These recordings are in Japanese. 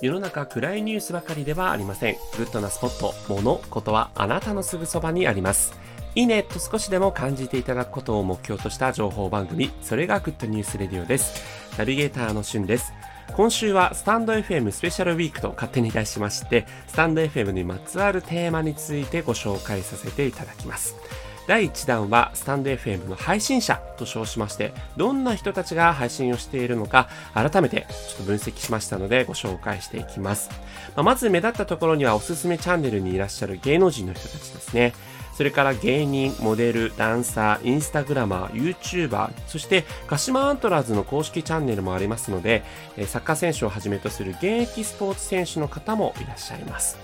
世の中暗いニュースばかりではありません。グッドなスポット、物、ことはあなたのすぐそばにあります。いいねと少しでも感じていただくことを目標とした情報番組、それが Good News Radio です。ナビゲーターのしゅんです。今週はスタンド FM スペシャルウィークと勝手に題しまして、スタンド FM にまつわるテーマについてご紹介させていただきます。第1弾はスタンド FM の配信者と称しまして、どんな人たちが配信をしているのか、改めてちょっと分析しましたのでご紹介していきます。まあ、まず目立ったところにはおすすめチャンネルにいらっしゃる芸能人の人たちですね。それから芸人、モデル、ダンサー、インスタグラマー、YouTuber、そして鹿島アントラーズの公式チャンネルもありますので、サッカー選手をはじめとする現役スポーツ選手の方もいらっしゃいます。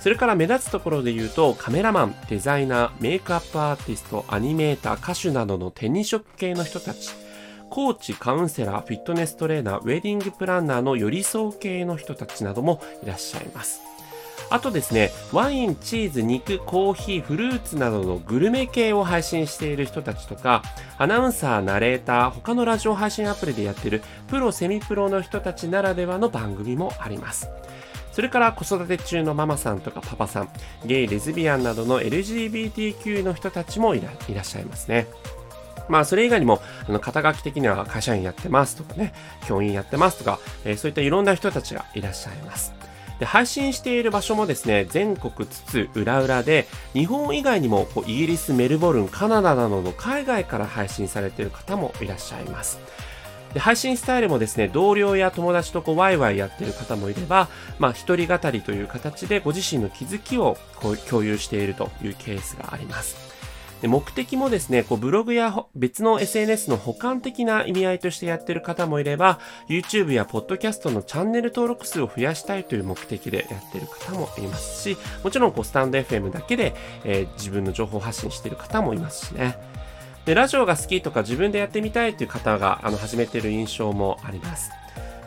それから目立つところで言うと、カメラマン、デザイナー、メイクアップアーティスト、アニメーター、歌手などの手に職系の人たち、コーチ、カウンセラー、フィットネストレーナー、ウェディングプランナーの寄り添う系の人たちなどもいらっしゃいます。あとですね、ワイン、チーズ、肉、コーヒー、フルーツなどのグルメ系を配信している人たちとか、アナウンサー、ナレーター、他のラジオ配信アプリでやっているプロ、セミプロの人たちならではの番組もあります。それから子育て中のママさんとかパパさん、ゲイ、レズビアンなどの LGBTQ の人たちもいらっしゃいますね。まあ、それ以外にも、あの、肩書き的には会社員やってますとかね、教員やってますとか、えー、そういったいろんな人たちがいらっしゃいます。で配信している場所もですね、全国津々浦々で、日本以外にもこうイギリス、メルボルン、カナダなどの海外から配信されている方もいらっしゃいます。で配信スタイルもですね、同僚や友達とこうワイワイやってる方もいれば、まあ一人語りという形でご自身の気づきをこう共有しているというケースがあります。で目的もですね、こうブログや別の SNS の補完的な意味合いとしてやってる方もいれば、YouTube や Podcast のチャンネル登録数を増やしたいという目的でやってる方もいますし、もちろんこうスタンド FM だけで、えー、自分の情報発信してる方もいますしね。で、ラジオが好きとか自分でやってみたいという方が、あの、始めている印象もあります。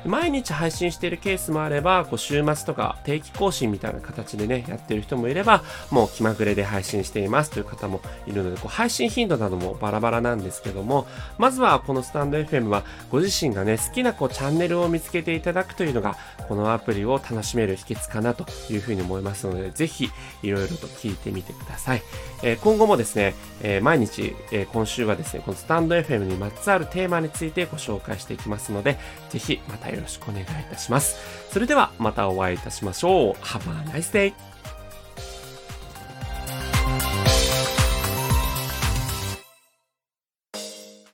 毎日配信しているケースもあれば、こう週末とか定期更新みたいな形でね、やってる人もいれば、もう気まぐれで配信していますという方もいるので、こう配信頻度などもバラバラなんですけども、まずはこのスタンド FM はご自身がね、好きなこうチャンネルを見つけていただくというのが、このアプリを楽しめる秘訣かなというふうに思いますので、ぜひいろいろと聞いてみてください。えー、今後もですね、えー、毎日、えー、今週はですね、このスタンド FM にまつわるテーマについてご紹介していきますので、ぜひまたよろしくお願いいたします。それではまたお会いいたしましょう。Have a nice day!